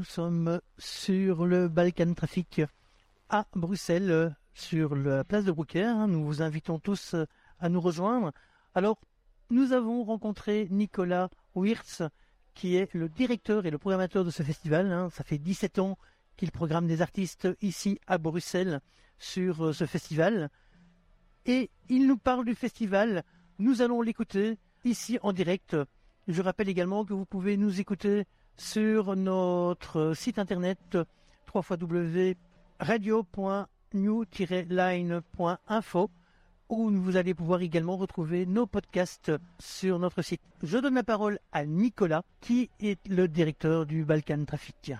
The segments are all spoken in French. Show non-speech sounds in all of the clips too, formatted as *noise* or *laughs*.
Nous sommes sur le Balkan Traffic à Bruxelles, sur la place de Brouckère. Nous vous invitons tous à nous rejoindre. Alors, nous avons rencontré Nicolas Wirtz, qui est le directeur et le programmateur de ce festival. Hein. Ça fait 17 ans qu'il programme des artistes ici à Bruxelles sur euh, ce festival. Et il nous parle du festival. Nous allons l'écouter ici en direct. Je rappelle également que vous pouvez nous écouter sur notre site internet www.radio.new-line.info où vous allez pouvoir également retrouver nos podcasts sur notre site. Je donne la parole à Nicolas, qui est le directeur du Balkan Traffic.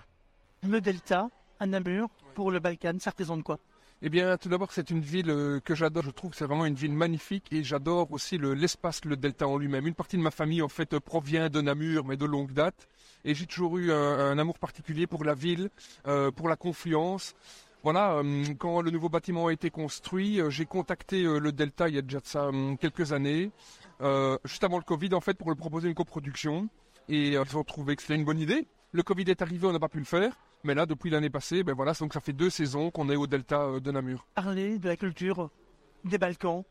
Le Delta, à Namur, pour le Balkan, ça représente quoi? Eh bien, tout d'abord, c'est une ville euh, que j'adore. Je trouve que c'est vraiment une ville magnifique et j'adore aussi l'espace, le, delta en lui-même. Une partie de ma famille, en fait, provient de Namur, mais de longue date. Et j'ai toujours eu un, amour particulier pour la ville, euh, pour la confluence. Voilà, euh, quand le nouveau bâtiment a été construit, j'ai contacté le Delta il y a déjà ça quelques années, juste avant le Covid, en fait, pour le proposer une coproduction. Et ils ont trouvé que c'était une bonne idée. Le Covid est arrivé, on n'a pas pu le faire. Mais là, depuis l'année passée, ben voilà, donc ça fait deux saisons qu'on est au delta euh, de Namur. Parler de la culture des Balkans,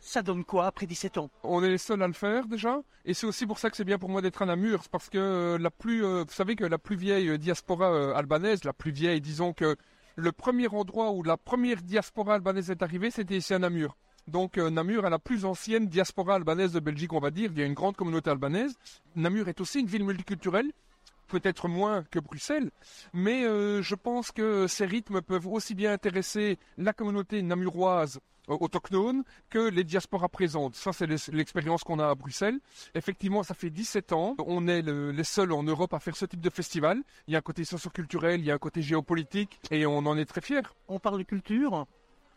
ça donne quoi après 17 ans? On est les seuls à le faire déjà, et c'est aussi pour ça que c'est bien pour moi d'être à Namur, parce que euh, la plus, euh, vous savez que la plus vieille diaspora albanaise, la plus vieille, disons que le premier endroit où la première diaspora albanaise est arrivée, c'était ici à Namur. Donc Namur est la plus ancienne diaspora albanaise de Belgique, on va dire. Il y a une grande communauté albanaise. Namur est aussi une ville multiculturelle peut-être moins que Bruxelles, mais euh, je pense que ces rythmes peuvent aussi bien intéresser la communauté namuroise euh, autochtone que les diasporas présentes. Ça, c'est l'expérience qu'on a à Bruxelles. Effectivement, ça fait 17 ans. On est les seuls en Europe à faire ce type de festival. Il y a un côté socioculturel, il y a un côté géopolitique, et on en est très fiers. On parle de culture,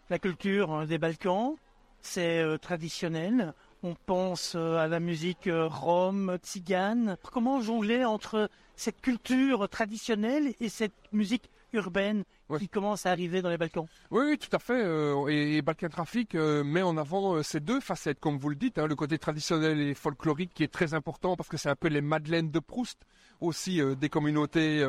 la culture hein, des Balkans, c'est euh, traditionnel. On pense à la musique rome, tzigane. Comment jongler entre cette culture traditionnelle et cette musique urbaine qui commence à arriver dans les Balkans. Oui, tout à fait. Euh, et, Balkan Traffic euh, met en avant euh, ces deux facettes, comme vous le dites, hein, le côté traditionnel et folklorique qui est très important parce que c'est un peu les Madeleines de Proust aussi des communautés,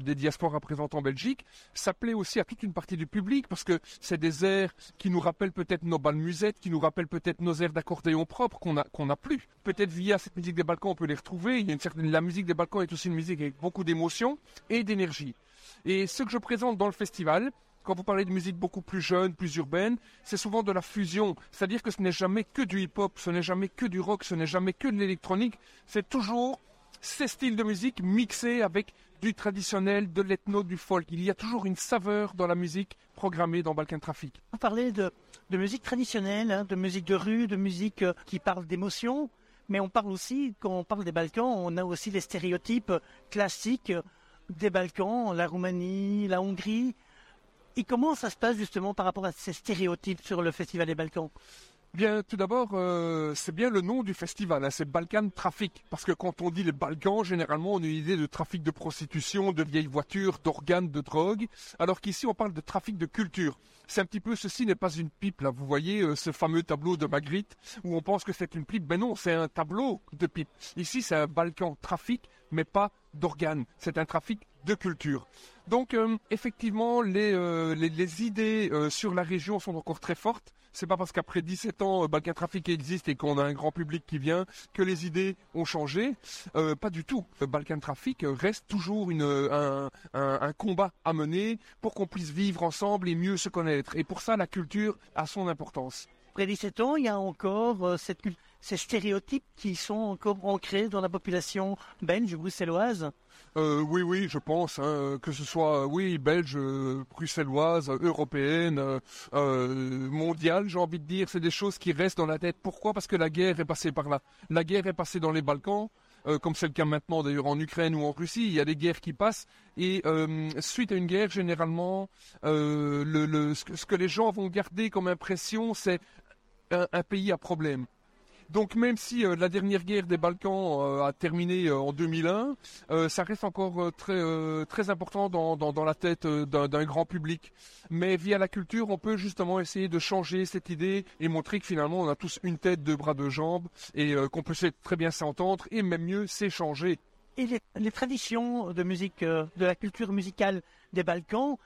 des diasporas présentes en Belgique. Ça plaît aussi à toute une partie du public parce que c'est des airs qui nous rappellent peut-être nos balles musettes, qui nous rappellent peut-être nos airs d'accordéon propres qu'on a qu'on n'a plus. Peut-être via cette musique des Balkans on peut les retrouver. Il y a une certaine la musique des Balkans est aussi une musique avec beaucoup d'émotion et d'énergie. Et ce que je présente dans le festival, quand vous parlez de musique beaucoup plus jeune, plus urbaine, c'est souvent de la fusion. C'est-à-dire que ce n'est jamais que du hip-hop, ce n'est jamais que du rock, ce n'est jamais que de l'électronique. C'est toujours ces styles de musique mixés avec du traditionnel, de l'ethno, du folk. Il y a toujours une saveur dans la musique programmée dans Balkan Traffic. On parlait de, musique traditionnelle, hein, de musique de rue, de musique euh, qui parle d'émotion, mais on parle aussi, quand on parle des Balkans, on a aussi les stéréotypes classiques des Balkans, la Roumanie, la Hongrie. Et comment ça se passe justement par rapport à ces stéréotypes sur le Festival des Balkans? Bien, tout d'abord, euh, c'est bien le nom du festival, hein, c'est Balkan Trafic, parce que quand on dit les Balkans, généralement, on a une idée de trafic de prostitution, de vieilles voitures, d'organes, de drogue, alors qu'ici, on parle de trafic de culture. C'est un petit peu, ceci n'est pas une pipe, là, vous voyez euh, ce fameux tableau de Magritte, où on pense que c'est une pipe, ben non, c'est un tableau de pipe. Ici, c'est un Balkan Trafic, mais pas d'organes, c'est un trafic de culture. Donc euh, effectivement, les, idées sur la région sont encore très fortes. C'est pas parce qu'après 17 ans, euh, Balkan Trafic existe et qu'on a un grand public qui vient que les idées ont changé. Euh, pas du tout. Balkan Trafic reste toujours une, un, combat à mener pour qu'on puisse vivre ensemble et mieux se connaître. Et pour ça, la culture a son importance. Après 17 ans, il y a encore euh, cette, ces stéréotypes qui sont encore ancrés dans la population belge, bruxelloise euh, oui, oui, je pense hein, que ce soit oui belge, bruxelloise, européenne, euh, mondiale, j'ai envie de dire, c'est des choses qui restent dans la tête. Pourquoi? Parce que la guerre est passée par là. La guerre est passée dans les Balkans. Euh, comme c'est le cas maintenant d'ailleurs en Ukraine ou en Russie, il y a des guerres qui passent et euh, suite à une guerre, généralement, euh, le, ce, que, les gens vont garder comme impression, c'est un pays à problème. Donc même si euh, la dernière guerre des Balkans euh, a terminé euh, en 2001, ça reste encore très important dans, dans, la tête d'un grand public. Mais via la culture, on peut justement essayer de changer cette idée et montrer que finalement on a tous une tête, deux bras, deux jambes et qu'on peut très bien s'entendre et même mieux s'échanger. Et les, traditions de musique, de la culture musicale des Balkans,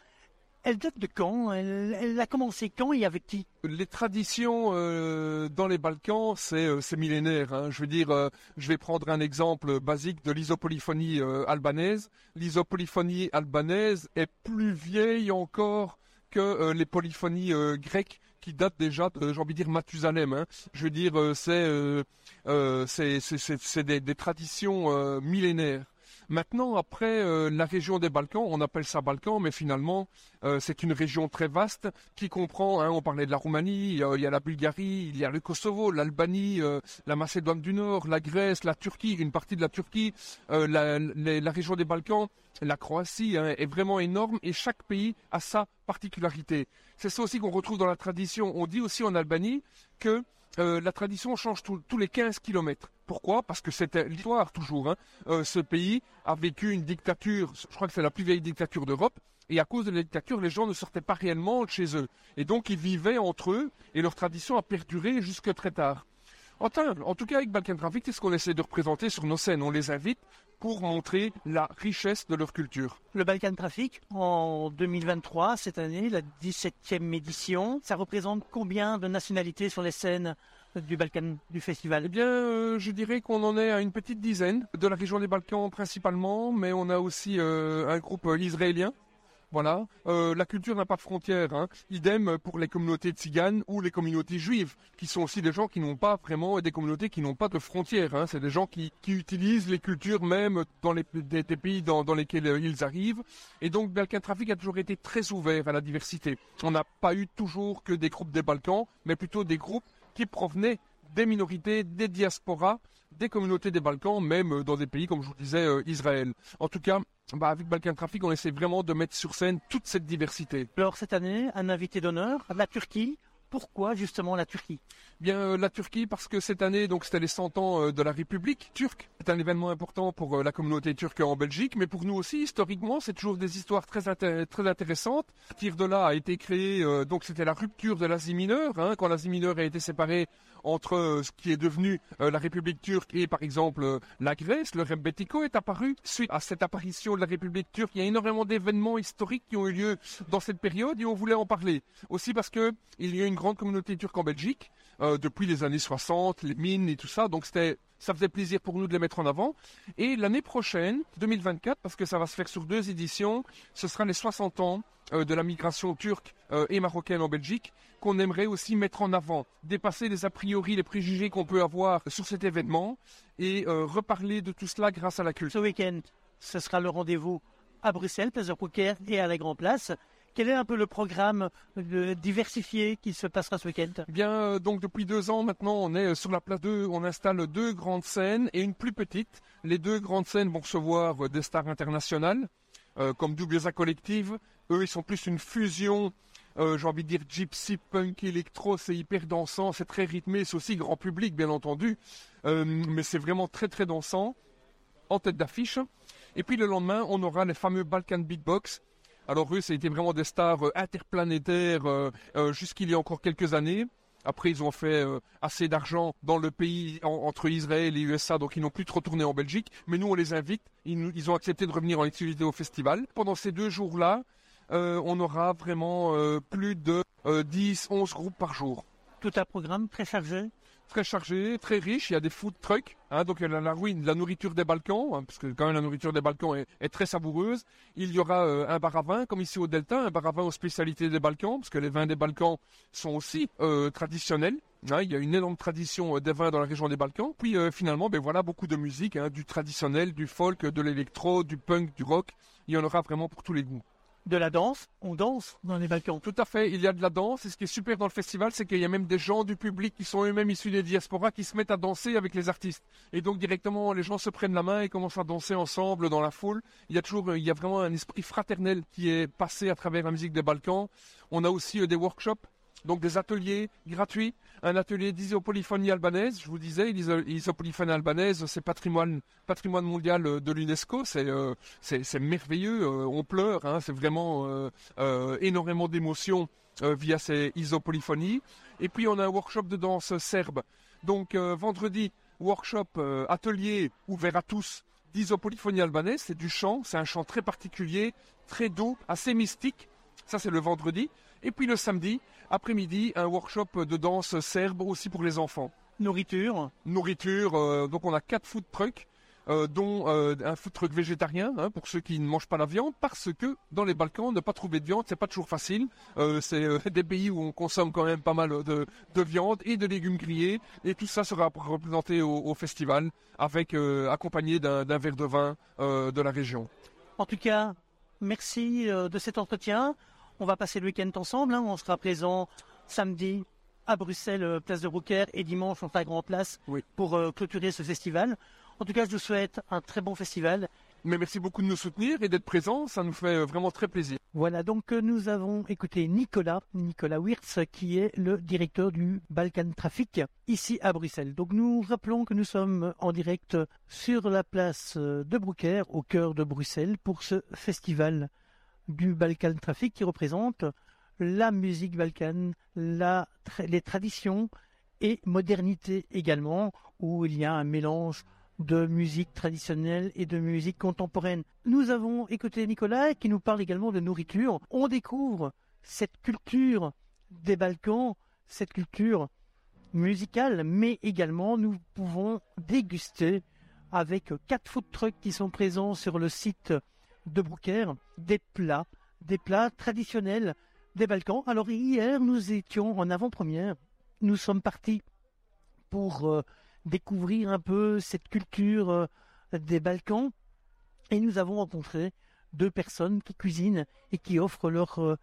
elle date de quand? Elle, a commencé quand et avec qui? Les traditions euh, dans les Balkans, c'est euh, millénaire. Hein. Je veux dire, euh, je vais prendre un exemple basique de l'isopolyphonie albanaise. L'isopolyphonie albanaise est plus vieille encore que les polyphonies grecques qui datent déjà de, j'ai envie de dire, Mathusalem. Hein. Je veux dire, c'est des, traditions millénaires. Maintenant, après euh, la région des Balkans, on appelle ça Balkans, mais finalement, euh, c'est une région très vaste qui comprend, hein, on parlait de la Roumanie, il y, a, la Bulgarie, il y a le Kosovo, l'Albanie, euh, la Macédoine du Nord, la Grèce, la Turquie, une partie de la Turquie, la, région des Balkans, la Croatie hein, est vraiment énorme et chaque pays a sa particularité. C'est ça aussi qu'on retrouve dans la tradition. On dit aussi en Albanie que la tradition change tous les 15 kilomètres. Pourquoi? Parce que c'était l'histoire toujours. Hein. Euh, ce pays a vécu une dictature, je crois que c'est la plus vieille dictature d'Europe, et à cause de la dictature, les gens ne sortaient pas réellement de chez eux. Et donc ils vivaient entre eux, et leur tradition a perduré jusque très tard. En tout cas, avec Balkan Traffic, c'est ce qu'on essaie de représenter sur nos scènes. On les invite pour montrer la richesse de leur culture. Le Balkan Traffic, en 2023, cette année, la 17e édition, ça représente combien de nationalités sur les scènes du Balkan du festival? Eh bien, euh, je dirais qu'on en est à une petite dizaine, de la région des Balkans principalement, mais on a aussi euh, un groupe euh, israélien. Voilà, la culture n'a pas de frontières. Hein. Idem pour les communautés tziganes ou les communautés juives, qui sont aussi des gens qui n'ont pas vraiment des communautés qui n'ont pas de frontières. Hein. C'est des gens qui, utilisent les cultures même dans les des, pays dans, dans, lesquels ils arrivent. Et donc Balkan Traffic a toujours été très ouvert à la diversité. On n'a pas eu toujours que des groupes des Balkans, mais plutôt des groupes qui provenaient des minorités, des diasporas, des communautés des Balkans, même dans des pays comme je vous disais euh, Israël. En tout cas, bah, avec Balkan Traffic, on essaie vraiment de mettre sur scène toute cette diversité. Alors cette année, un invité d'honneur, la Turquie, pourquoi justement la Turquie? Bien euh, la Turquie parce que cette année donc c'était les 100 ans euh, de la République turque. C'est un événement important pour euh, la communauté turque en Belgique, mais pour nous aussi historiquement c'est toujours des histoires très très intéressantes. Tir de là a été créé donc c'était la rupture de l'Asie mineure hein, quand l'Asie mineure a été séparée entre ce qui est devenu la République turque et par exemple la Grèce. Le Rebetiko est apparu suite à cette apparition de la République turque. Il y a énormément d'événements historiques qui ont eu lieu dans cette période et on voulait en parler aussi parce que il y a une grande communauté turque en Belgique euh, depuis les années 60, les mines et tout ça. Donc c'était ça faisait plaisir pour nous de les mettre en avant. Et l'année prochaine, 2024, parce que ça va se faire sur deux éditions, ce sera les 60 ans euh, de la migration turque euh, et marocaine en Belgique qu'on aimerait aussi mettre en avant, dépasser les a priori, les préjugés qu'on peut avoir sur cet événement et reparler de tout cela grâce à la culture. Ce week-end, ce sera le rendez-vous à Bruxelles, Place de Poker et à la Grand Place. Quel est un peu le programme diversifié qui se passera ce week-end? Eh Bien, euh, donc depuis deux ans maintenant, on est sur la place 2, on installe deux grandes scènes et une plus petite. Les deux grandes scènes vont recevoir des stars internationales, euh, comme Doubleza Collective. Eux, ils sont plus une fusion euh, j'ai envie de dire gypsy, punk, électro, c'est hyper dansant, c'est très rythmé, c'est aussi grand public bien entendu, mais c'est vraiment très très dansant, en tête d'affiche. Et puis le lendemain, on aura les fameux Balkan Beatbox, alors eux, ça a été vraiment des stars euh, interplanétaires euh, euh, jusqu'il y a encore quelques années. Après, ils ont fait assez d'argent dans le pays entre Israël et USA, donc ils n'ont plus trop tourné en Belgique. Mais nous, on les invite. Ils, ont accepté de revenir en exclusivité au festival. Pendant ces deux jours-là, on aura vraiment plus de 10, 11 groupes par jour. Tout un programme très chargé très chargé, très riche. Il y a des food trucks, hein, donc il y a la, ruine, la nourriture des Balkans, hein, parce que quand même la nourriture des Balkans est, très savoureuse. Il y aura euh, un bar à vin, comme ici au Delta, un bar à vin aux spécialités des Balkans, parce que les vins des Balkans sont aussi euh, traditionnels. Hein. il y a une énorme tradition euh, des vins dans la région des Balkans. Puis finalement, ben voilà, beaucoup de musique, du traditionnel, du folk, de l'électro, du punk, du rock. Il y en aura vraiment pour tous les goûts de la danse, on danse dans les Balkans. Tout à fait, il y a de la danse et ce qui est super dans le festival, c'est qu'il y a même des gens du public qui sont eux-mêmes issus des diasporas qui se mettent à danser avec les artistes. Et donc directement, les gens se prennent la main et commencent à danser ensemble dans la foule. Il y a toujours, il y a vraiment un esprit fraternel qui est passé à travers la musique des Balkans. On a aussi euh, des workshops donc des ateliers gratuits, un atelier d'isopolyphonie albanaise, je vous disais, l'isopolyphonie albanaise, c'est patrimoine, mondial euh, de l'UNESCO, c'est euh, merveilleux, euh, on pleure, hein, c'est vraiment énormément d'émotions via ces isopolyphonies. Et puis on a un workshop de danse serbe. Donc vendredi, workshop, atelier ouvert à tous d'Isopoliphonie albanaise, c'est du chant, c'est un chant très particulier, très doux, assez mystique. Ça, c'est le vendredi. Et puis le samedi, après-midi, un workshop de danse serbe aussi pour les enfants. Nourriture Nourriture, euh, donc on a quatre food trucks. Euh, dont euh, un food truck végétarien hein, pour ceux qui ne mangent pas la viande, parce que dans les Balkans, ne pas trouver de viande, c'est pas toujours facile. c'est *laughs* des pays où on consomme quand même pas mal de, viande et de légumes grillés, et tout ça sera représenté au, festival avec accompagné d'un verre de vin de la région. En tout cas, merci de cet entretien. On va passer le week-end ensemble. Hein. On sera présent samedi à Bruxelles, place de Rouquer, et dimanche, on fera grand place pour clôturer ce festival. En tout cas, je vous souhaite un très bon festival. Mais merci beaucoup de nous soutenir et d'être présents, ça nous fait euh, vraiment très plaisir. Voilà, donc euh, nous avons écouté Nicolas, Nicolas Wirtz, qui est le directeur du Balkan Traffic ici à Bruxelles. Donc nous rappelons que nous sommes en direct sur la place euh, de Broucker, au cœur de Bruxelles, pour ce festival du Balkan Traffic qui représente la musique balkane, les traditions et modernité également, où il y a un mélange de musique traditionnelle et de musique contemporaine. Nous avons écouté Nicolas qui nous parle également de nourriture. On découvre cette culture des Balkans, cette culture musicale, mais également nous pouvons déguster avec quatre food trucks qui sont présents sur le site de Broucker des plats, des plats traditionnels des Balkans. Alors hier, nous étions en avant-première. Nous sommes partis pour euh, découvrir un peu cette culture euh, des Balkans. Et nous avons rencontré deux personnes qui cuisinent et qui offrent leur, euh,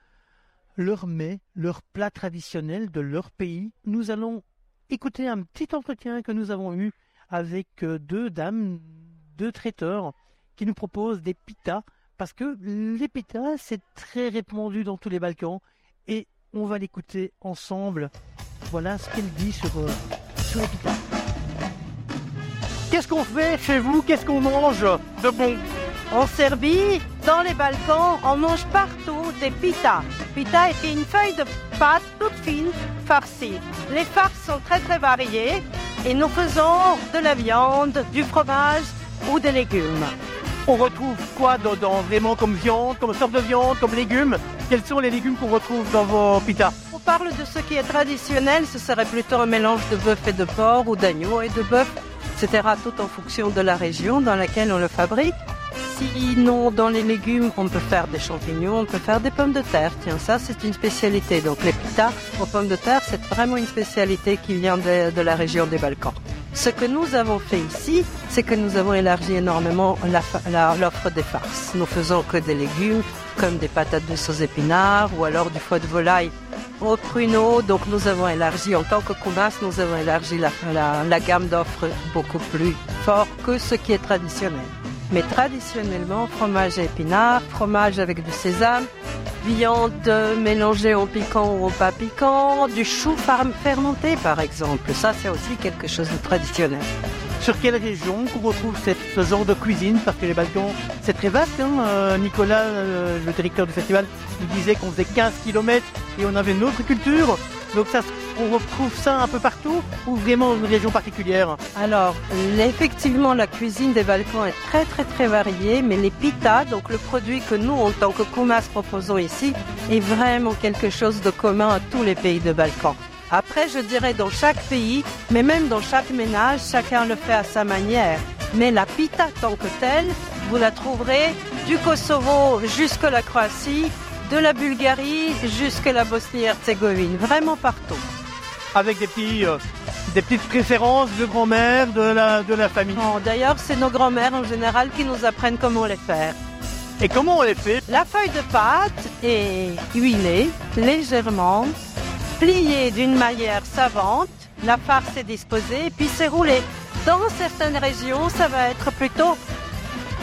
leur mets, leur plat traditionnel de leur pays. Nous allons écouter un petit entretien que nous avons eu avec deux dames, deux traiteurs, qui nous proposent des pitas, parce que les pitas, c'est très répandu dans tous les Balkans, et on va l'écouter ensemble. Voilà ce qu'elle dit sur, sur les pitas. Qu'est-ce qu'on fait chez vous? Qu'est-ce qu'on mange? De bon En Serbie, dans les Balkans, on mange partout des pita. Pita est une feuille de pâte toute fine, farcie. Les farces sont très très variées et nous faisons de la viande, du fromage ou des légumes. On retrouve quoi dedans Vraiment comme viande, comme sorte de viande, comme légumes? Quels sont les légumes qu'on retrouve dans vos pita On parle de ce qui est traditionnel, ce serait plutôt un mélange de bœuf et de porc ou d'agneau et de bœuf etc. Tout en fonction de la région dans laquelle on le fabrique. Sinon, dans les légumes, on peut faire des champignons, on peut faire des pommes de terre. Tiens, ça, c'est une spécialité. Donc, les pitas aux pommes de terre, c'est vraiment une spécialité qui vient de, la région des Balkans. Ce que nous avons fait ici, c'est que nous avons élargi énormément l'offre des farces. Nous faisons que des légumes, comme des patates douces aux épinards, ou alors du foie de volaille au pruneau. Donc nous avons élargi, en tant que Koumas, nous avons élargi la, la, gamme d'offres beaucoup plus fort que ce qui est traditionnel. Mais traditionnellement, fromage à épinards, fromage avec du sésame, viande mélangée au piquant ou au pas piquant, du chou fermenté par exemple. Ça, c'est aussi quelque chose de traditionnel. Sur quelle région qu'on retrouve ce genre de cuisine? Parce que les Balkans, c'est très vaste. Hein euh, Nicolas, euh, le directeur du festival, nous disait qu'on faisait 15 km et on avait une autre culture. Donc on retrouve ça un peu partout ou vraiment une région particulière Alors, effectivement, la cuisine des Balkans est très très très variée, mais les pitas, donc le produit que nous, en tant que Koumas, proposons ici, est vraiment quelque chose de commun à tous les pays de Balkans. Après, je dirais dans chaque pays, mais même dans chaque ménage, chacun le fait à sa manière. Mais la pita tant que telle, vous la trouverez du Kosovo jusqu'à la Croatie, de la Bulgarie jusqu'à la Bosnie-Herzégovine, vraiment partout. Avec des, petits, euh, des petites préférences de grand-mère, de la, de la famille. D'ailleurs, c'est nos grand-mères en général qui nous apprennent comment les faire. Et comment on les fait? La feuille de pâte est huilée légèrement plié d'une manière savante, la farce est disposée puis c'est roulé. Dans certaines régions, ça va être plutôt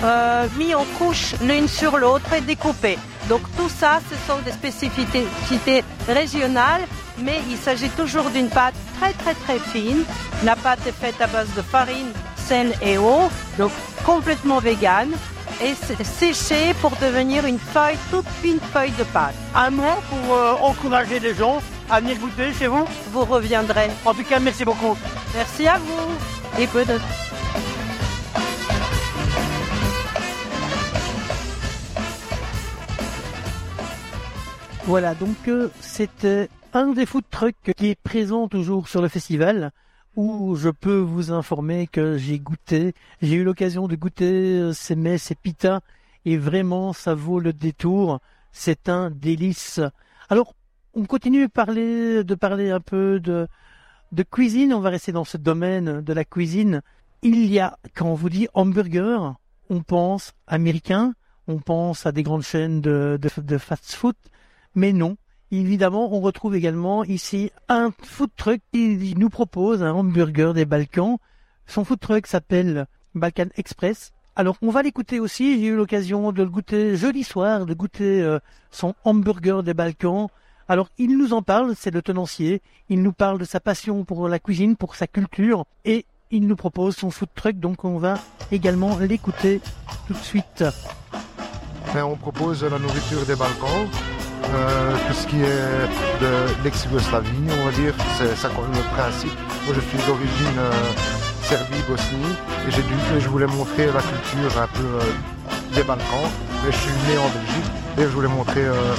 euh, mis en couche l'une sur l'autre et découpé. Donc tout ça, ce sont des spécificités régionales, mais il s'agit toujours d'une pâte très très très fine. La pâte est faite à base de farine, sel et eau, donc complètement végane et séchée pour devenir une feuille, toute fine feuille de pâte. Un mot pour euh, encourager les gens à venir goûter chez vous? Vous reviendrez. En tout cas, merci beaucoup. Merci à vous. Et peu Voilà, donc euh, c'était un des food trucks qui est présent toujours sur le festival où je peux vous informer que j'ai goûté, j'ai eu l'occasion de goûter euh, ces mets, ces pitas et vraiment ça vaut le détour. C'est un délice. Alors, on continue de parler, de parler un peu de, cuisine. On va rester dans ce domaine de la cuisine. Il y a, quand on vous dit hamburger, on pense américain, on pense à des grandes chaînes de fast-food, mais non. Évidemment, on retrouve également ici un food truck qui nous propose un hamburger des Balkans. Son food truck s'appelle Balkan Express. Alors, on va l'écouter aussi. J'ai eu l'occasion de le goûter jeudi soir, de goûter euh, son hamburger des Balkans. Alors, il nous en parle, c'est le tenancier. Il nous parle de sa passion pour la cuisine, pour sa culture, et il nous propose son food truck. Donc, on va également l'écouter tout de suite. On propose la nourriture des Balkans, euh, tout ce qui est de l'ex-Yougoslavie, on va dire, c'est ça le principe. Moi, je suis d'origine euh, Serbie, Bosnie, et j'ai dû, je voulais montrer la culture un peu euh, des Balkans. Mais je suis né en Belgique et je voulais montrer euh,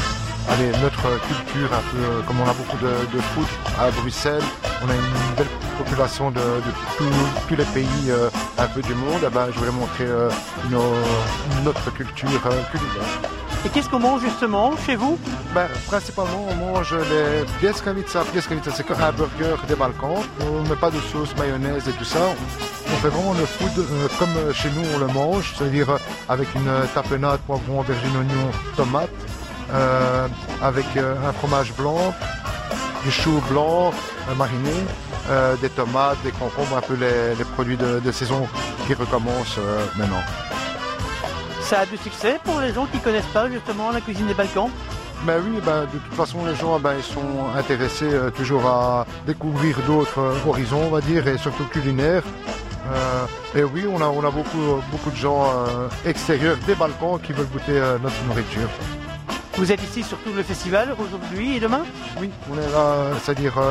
allez, notre culture un peu, euh, comme on a beaucoup de, foot à Bruxelles, on a une belle population de, tous- les pays euh, un peu du monde. Eh ben, je voulais montrer euh, notre culture euh. Et qu'est-ce qu'on mange justement chez vous Ben, principalement, on mange les pieskavica. Pieskavica, c'est un burger des Balkans. On ne met pas de sauce mayonnaise et tout ça. On fait vraiment le food euh, comme chez nous on le mange, c'est-à-dire euh, avec une euh, tapenade, poivron, aubergine, oignon, tomate, avec un fromage blanc, du chou blanc mariné, des tomates, des concombres, un peu les, produits de, saison qui recommencent maintenant. Ça a du succès pour les gens qui connaissent pas justement la cuisine des Balkans. Ben oui, ben, de toute façon, les gens ils sont intéressés euh, toujours à découvrir d'autres euh, horizons, on va dire, et surtout culinaires. Euh, et oui, on a, on a beaucoup, beaucoup de gens extérieurs des Balkans qui veulent goûter notre nourriture. Vous êtes ici sur tout le festival aujourd'hui et demain? Oui, on est là, c'est-à-dire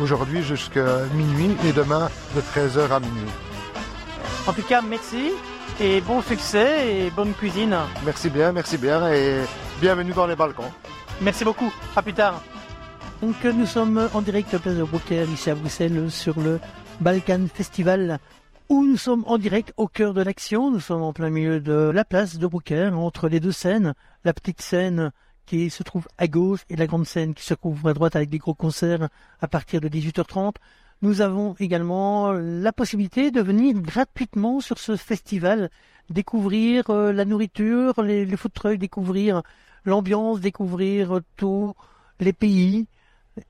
aujourd'hui jusqu'à minuit et demain de 13h à minuit. En tout cas, merci et bon succès et bonne cuisine. Merci bien, merci bien et bienvenue dans les Balkans. Merci beaucoup. À plus tard. Donc nous sommes en direct à Place de Brucker ici à Bruxelles sur le Balkan Festival où nous sommes en direct au cœur de l'action. Nous sommes en plein milieu de la place de Brucker entre les deux scènes, la petite scène qui se trouve à gauche et la grande scène qui se trouve à droite avec des gros concerts à partir de 18h30. Nous avons également la possibilité de venir gratuitement sur ce festival, découvrir euh, la nourriture, les, les food découvrir l'ambiance, découvrir euh, tous les pays.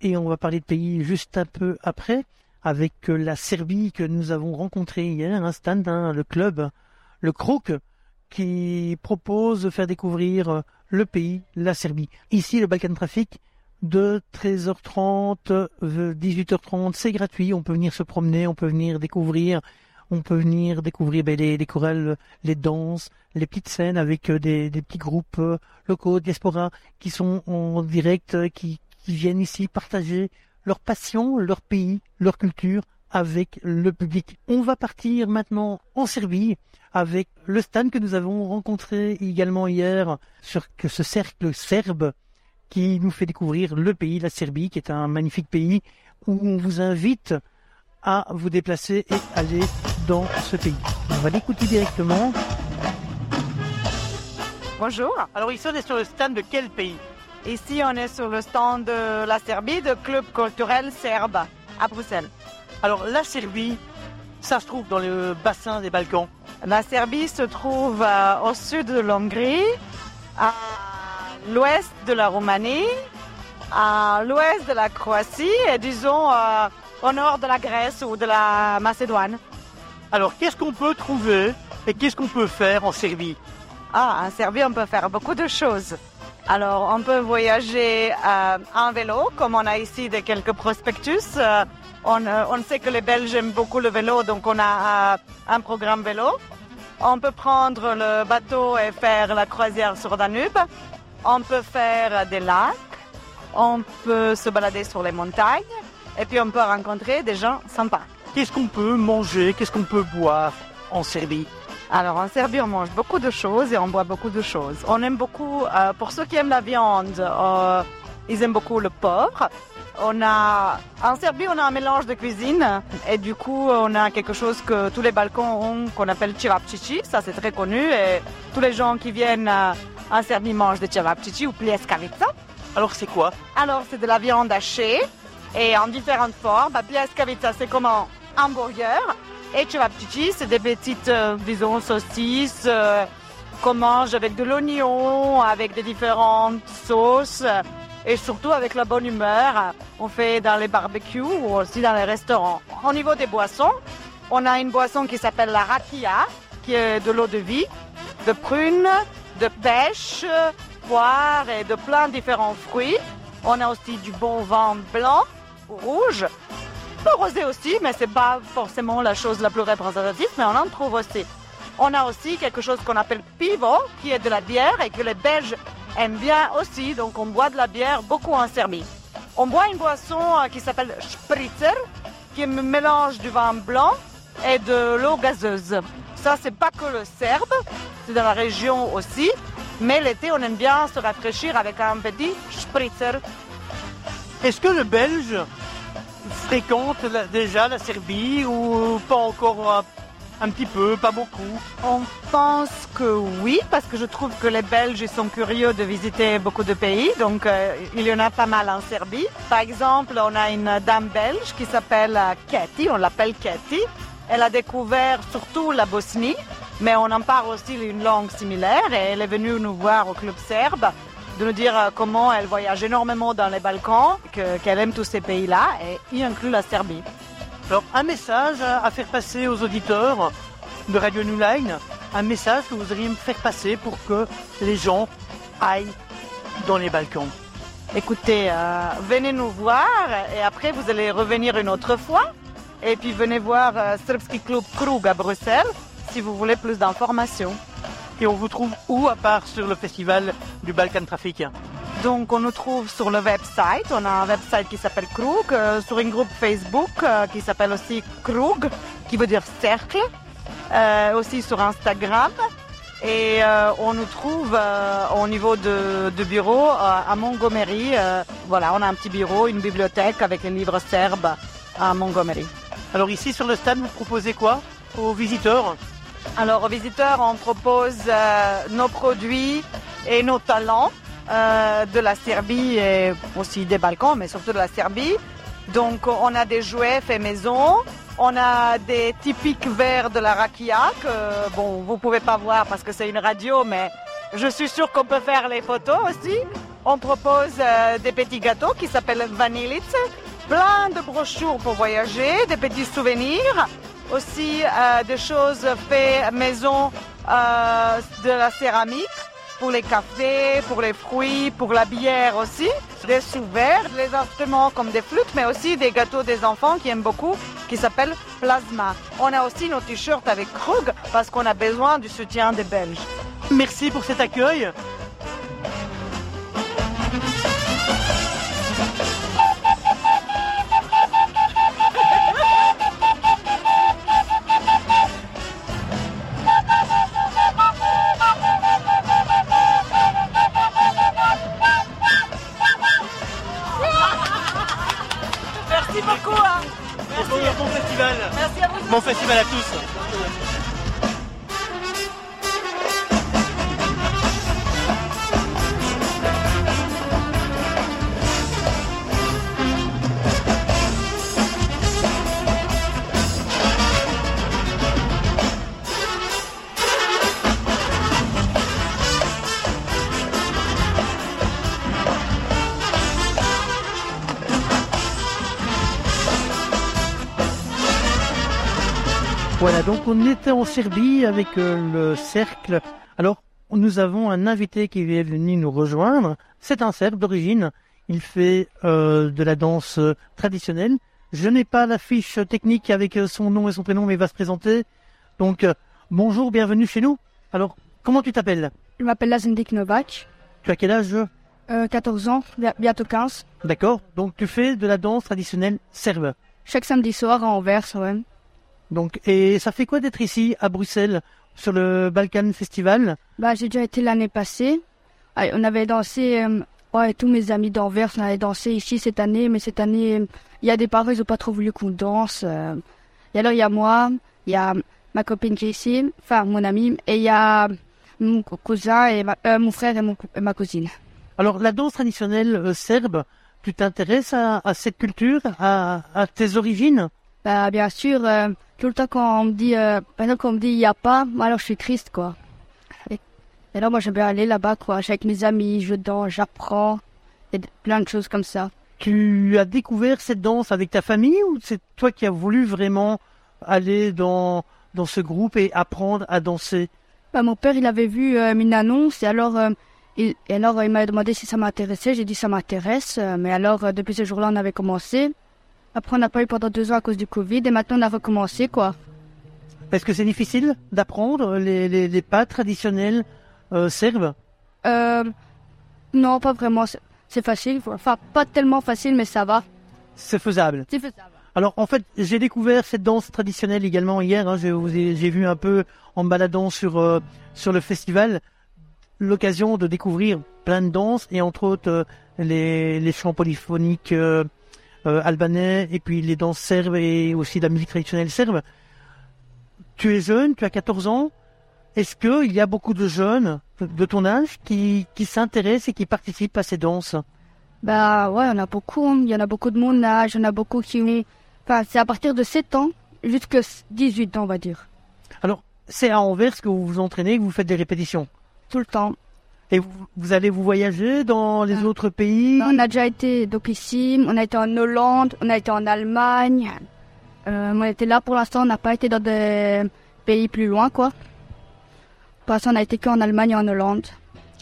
Et on va parler de pays juste un peu après, avec euh, la Serbie que nous avons rencontrée hier, un stand, hein, le club, le Croc, qui propose de faire découvrir le pays, la Serbie. Ici, le Balkan Traffic, de 13h30, euh, 18h30, c'est gratuit. On peut venir se promener, on peut venir découvrir, on peut venir découvrir ben, les, les chorales, les danses, les petites scènes avec euh, des, des petits groupes euh, locaux, diaspora, qui sont en direct, euh, qui, qui viennent ici partager leur passion, leur pays, leur culture avec le public. On va partir maintenant en Serbie avec le stand que nous avons rencontré également hier sur ce cercle serbe qui nous fait découvrir le pays, la Serbie, qui est un magnifique pays où on vous invite à vous déplacer et aller dans ce pays. On va l'écouter directement. Bonjour. Alors ici on est sur le stand de quel pays? Ici, on est sur le stand de la Serbie, de Club culturel serbe, à Bruxelles. Alors la Serbie, ça se trouve dans le bassin des Balkans? La Serbie se trouve euh, au sud de l'Hongrie, à l'ouest de la Roumanie, à l'ouest de la Croatie et disons euh, au nord de la Grèce ou de la Macédoine. Alors qu'est-ce qu'on peut trouver et qu'est-ce qu'on peut faire en Serbie? Ah, en Serbie, on peut faire beaucoup de choses. Alors, on peut voyager euh, en vélo, comme on a ici de quelques prospectus. Euh, on, euh, on sait que les Belges aiment beaucoup le vélo, donc on a un programme vélo. On peut prendre le bateau et faire la croisière sur Danube. On peut faire des lacs. On peut se balader sur les montagnes. Et puis, on peut rencontrer des gens sympas. Qu'est-ce qu'on peut manger Qu'est-ce qu'on peut boire en Serbie? Alors en Serbie, on mange beaucoup de choses et on boit beaucoup de choses. On aime beaucoup, euh, pour ceux qui aiment la viande, euh, ils aiment beaucoup le porc. On a, en Serbie, on a un mélange de cuisine et du coup, on a quelque chose que tous les balcons ont qu'on appelle cevapcici. Ça, c'est très connu et tous les gens qui viennent Serbie mangent des cevapcici ou pljeskavica. Alors c'est quoi? Alors, c'est de la viande hachée et en différentes formes. Bah, pljeskavica, c'est comme un hamburger et cevapcici, c'est des petites, euh, disons, saucisses euh, qu'on mange avec de l'oignon, avec des différentes sauces et surtout avec la bonne humeur. On fait dans les barbecues ou aussi dans les restaurants. Au niveau des boissons, on a une boisson qui s'appelle la rakia, qui est de l'eau de vie, de prunes, de pêche, poire et de plein de différents fruits. On a aussi du bon vin blanc ou rouge, peu rosé aussi, mais c'est pas forcément la chose la plus représentative, mais on en trouve aussi. On a aussi quelque chose qu'on appelle pivo, qui est de la bière et que les Belges aiment bien aussi, donc on boit de la bière beaucoup en Serbie. On boit une boisson euh, qui s'appelle spritzer, qui est un mélange du vin blanc et de l'eau gazeuse. Ça, c'est pas que le serbe, c'est dans la région aussi, mais l'été, on aime bien se rafraîchir avec un petit spritzer. Est-ce que le Belge fréquente déjà la Serbie ou pas encore un, un petit peu, pas beaucoup? On pense que oui, parce que je trouve que les Belges sont curieux de visiter beaucoup de pays, donc euh, il y en a pas mal en Serbie. Par exemple, on a une dame belge qui s'appelle euh, Katy, on l'appelle Katy. Elle a découvert surtout la Bosnie, mais on en parle aussi une langue similaire et elle est venue nous voir au club serbe de nous dire euh, comment elle voyage énormément dans les Balkans, que- qu'elle aime tous ces pays-là et y inclut la Serbie. Alors un message à faire passer aux auditeurs de Radio New Line, un message que vous voudriez me faire passer pour que les gens aillent dans les Balkans. Écoutez, euh, venez nous voir et après vous allez revenir une autre fois. Et puis venez voir euh, Srpski Klub Krug à Bruxelles si vous voulez plus d'informations. Et on vous trouve où à part sur le festival du Balkan Traffic Donc on nous trouve sur le website. On a un website qui s'appelle Krug, euh, sur une groupe Facebook euh, qui s'appelle aussi Krug, qui veut dire cercle, euh, aussi sur Instagram. Et on nous trouve au niveau de, de bureau à Montgomery. voilà, on a un petit bureau, une bibliothèque avec les livres serbes à Montgomery. Alors ici sur le stade, vous proposez quoi aux visiteurs Alors aux visiteurs, on propose euh, nos produits et nos talents euh, de la Serbie et aussi des Balkans, mais surtout de la Serbie. Donc on a des jouets faits maison, on a des typiques verres de la rakia que bon vous pouvez pas voir parce que c'est une radio, mais je suis sûre qu'on peut faire les photos aussi. On propose euh, des petits gâteaux qui s'appellent vanilice, plein de brochures pour voyager, des petits souvenirs, aussi euh, des choses faites maison euh, de la céramique pour les cafés, pour les fruits, pour la bière aussi, des sous-verts, des instruments comme des flûtes, mais aussi des gâteaux des enfants qui aiment beaucoup, qui s'appellent plasma. On a aussi nos t-shirts avec Krug parce qu'on a besoin du soutien des Belges. Merci pour cet accueil. Donc on était en Serbie avec euh, le cercle. Alors, nous avons un invité qui est venu nous rejoindre. C'est un Serbe d'origine. Il fait euh, de la danse euh, traditionnelle. Je n'ai pas la fiche technique avec son nom et son prénom, mais il va se présenter. Donc, euh, bonjour, bienvenue chez nous. Alors, comment tu t'appelles? Je m'appelle Lazendik Novak, Tu as quel âge? Euh, 14 ans, bi- bientôt 15. D'accord. Donc, tu fais de la danse traditionnelle serbe. Chaque samedi soir à Anvers, ouais. Donc, et ça fait quoi d'être ici à Bruxelles sur le Balkan Festival? Bah, j'ai déjà été l'année passée. Ah, On avait dansé euh, Ouais, tous mes amis d'Anvers, on allait danser ici cette année, mais cette année, il y a des parents, ils n'ont pas trop voulu qu'on danse. euh. Et alors, il y a moi, il y a ma copine qui est ici, enfin, mon ami, et il y a mon cou- cousin, et ma- euh, mon frère et, mon cou- et ma cousine. Alors, la danse traditionnelle euh, serbe, tu t'intéresses à, à cette culture, à, à tes origines? Bah, bien sûr, euh, tout le temps quand on me dit, euh, par exemple, quand on me dit il n'y a pas, alors je suis triste, quoi. Et, et alors, moi, j'aime bien aller là-bas, quoi. Je suis avec mes amis, je danse, j'apprends, et plein de choses comme ça. Tu as découvert cette danse avec ta famille ou c'est toi qui as voulu vraiment aller dans, dans ce groupe et apprendre à danser? Bah, mon père, il avait vu euh, une annonce, et alors, euh, il, et alors il m'a demandé si ça m'intéressait. J'ai dit ça m'intéresse, mais alors, depuis ce jour-là, on avait commencé. Après, on n'a pas eu pendant deux ans à cause du Covid, et maintenant, on a recommencé, quoi. Est-ce que c'est difficile d'apprendre les, les, les pas traditionnels euh, serbes? Euh, non, pas vraiment. C'est facile. Enfin, pas tellement facile, mais ça va. C'est faisable. C'est faisable. Alors en fait, j'ai découvert cette danse traditionnelle également hier. hein. J'ai vu un peu en me baladant sur euh, sur le festival l'occasion de découvrir plein de danses et entre autres euh, les, les chants polyphoniques euh, albanais et puis les danses serbes et aussi la musique traditionnelle serbe. Tu es jeune, tu as 14 ans. Est-ce qu'il y a beaucoup de jeunes de ton âge qui, qui s'intéressent et qui participent à ces danses? Bah ouais, on a beaucoup. hein. Il y en a beaucoup de mon âge. Il y en a beaucoup qui ont... Enfin, c'est à partir de 7 ans jusqu'à 18 ans, on va dire. Alors, c'est à Anvers que vous vous entraînez, que vous faites des répétitions? Tout le temps. Et vous, vous allez vous voyager dans les Ah. autres pays On a déjà été donc ici, on a été en Hollande, on a été en Allemagne. Euh, on était là pour l'instant, on n'a pas été dans des pays plus loin, quoi. Pour l'instant, on a été qu'en Allemagne et en Hollande.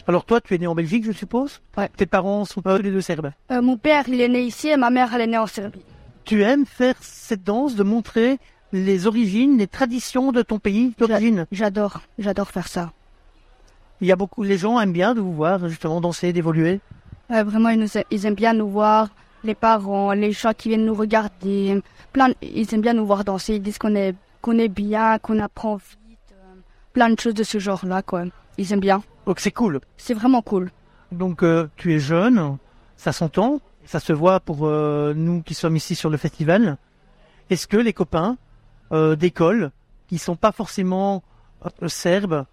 Alors toi, tu es né en Belgique, je suppose Ouais. Tes parents sont pas tous les deux serbes. Euh, mon père, il est né ici et ma mère, elle est née en Serbie. Tu aimes faire cette danse, de montrer les origines, les traditions de ton pays d'origine? J'adore, j'adore faire ça. Il y a beaucoup, les gens aiment bien de vous voir justement danser, d'évoluer. Ouais, vraiment, ils, nous ils aiment bien nous voir, les parents, les gens qui viennent nous regarder. Plein, ils aiment bien nous voir danser. Ils disent qu'on est, qu'on est bien, qu'on apprend vite. euh, plein de choses de ce genre-là, quoi. Ils aiment bien. Donc c'est cool. C'est vraiment cool. Donc euh, tu es jeune, ça s'entend, ça se voit pour euh, nous qui sommes ici sur le festival. Est-ce que les copains euh, d'école, qui sont pas forcément euh, serbes,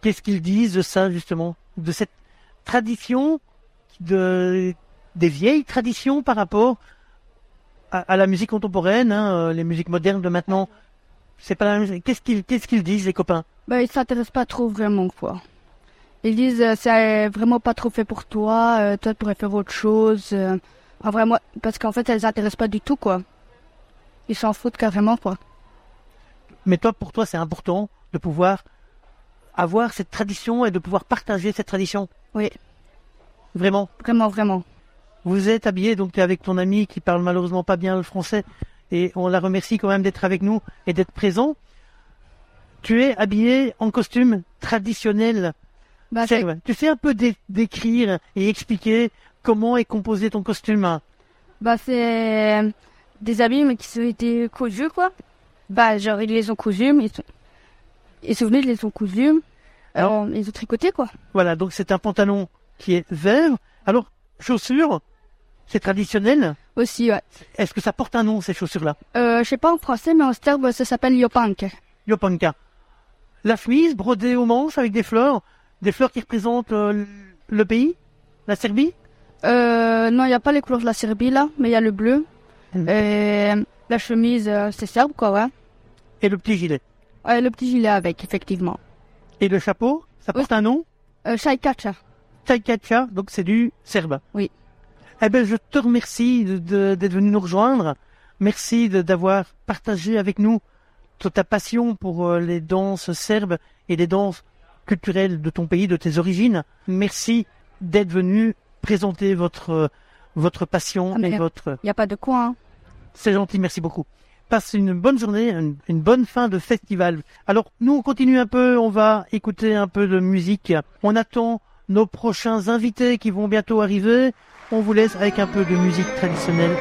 qu'est-ce qu'ils disent de ça justement, de cette tradition, de des vieilles traditions par rapport à, à la musique contemporaine, hein, euh, les musiques modernes de maintenant? C'est pas la même. Qu'est-ce qu'ils qu'est-ce qu'ils disent les copains? Ben, ils s'intéressent pas trop vraiment, quoi. Ils disent, euh, c'est vraiment pas trop fait pour toi, euh, toi, tu pourrais faire autre chose. euh. En vrai, moi, parce qu'en fait, ça les intéresse pas du tout, quoi. Ils s'en foutent carrément, quoi. Mais toi, pour toi, c'est important de pouvoir avoir cette tradition et de pouvoir partager cette tradition. Oui. Vraiment. Vraiment, vraiment. Vous êtes habillé, donc tu es avec ton ami qui parle malheureusement pas bien le français, et on la remercie quand même d'être avec nous et d'être présent. Tu es habillé en costume traditionnel Bah. Tu sais un peu dé- décrire et expliquer comment est composé ton costume? Bah, c'est euh, des habits, mais qui ont été cousus, quoi. Bah, genre, ils les ont cousus, mais sont, ils sont venus, ils les ont cousus. Alors- Alors, ils ont tricoté, quoi. Voilà, donc c'est un pantalon qui est vert. Alors, chaussures, c'est traditionnel. Aussi, ouais. Est-ce que ça porte un nom, ces chaussures-là? Euh, je sais pas en français, mais en serbe, ça s'appelle Yopank. Yopanka. La chemise brodée aux manches avec des fleurs, des fleurs qui représentent euh, le pays, la Serbie? Euh, non, il n'y a pas les couleurs de la Serbie, là, mais il y a le bleu. Mhm. Et la chemise, euh, c'est serbe, quoi, ouais. Et le petit gilet? Le petit gilet avec, effectivement. Et le chapeau, ça porte un nom? Euh, Shaikacha. Taikacha, donc c'est du serbe. Oui. Eh ben, je te remercie de- de- d'être venu nous rejoindre. Merci de- d'avoir partagé avec nous toute ta passion pour euh, les danses serbes et les danses culturelles de ton pays, de tes origines. Merci d'être venu présenter votre euh, votre passion Ah, et votre. Il n'y a pas de quoi, hein. C'est gentil, merci beaucoup. Passe une bonne journée, une, une bonne fin de festival. Alors, nous, on continue un peu, on va écouter un peu de musique. On attend nos prochains invités qui vont bientôt arriver. On vous laisse avec un peu de musique traditionnelle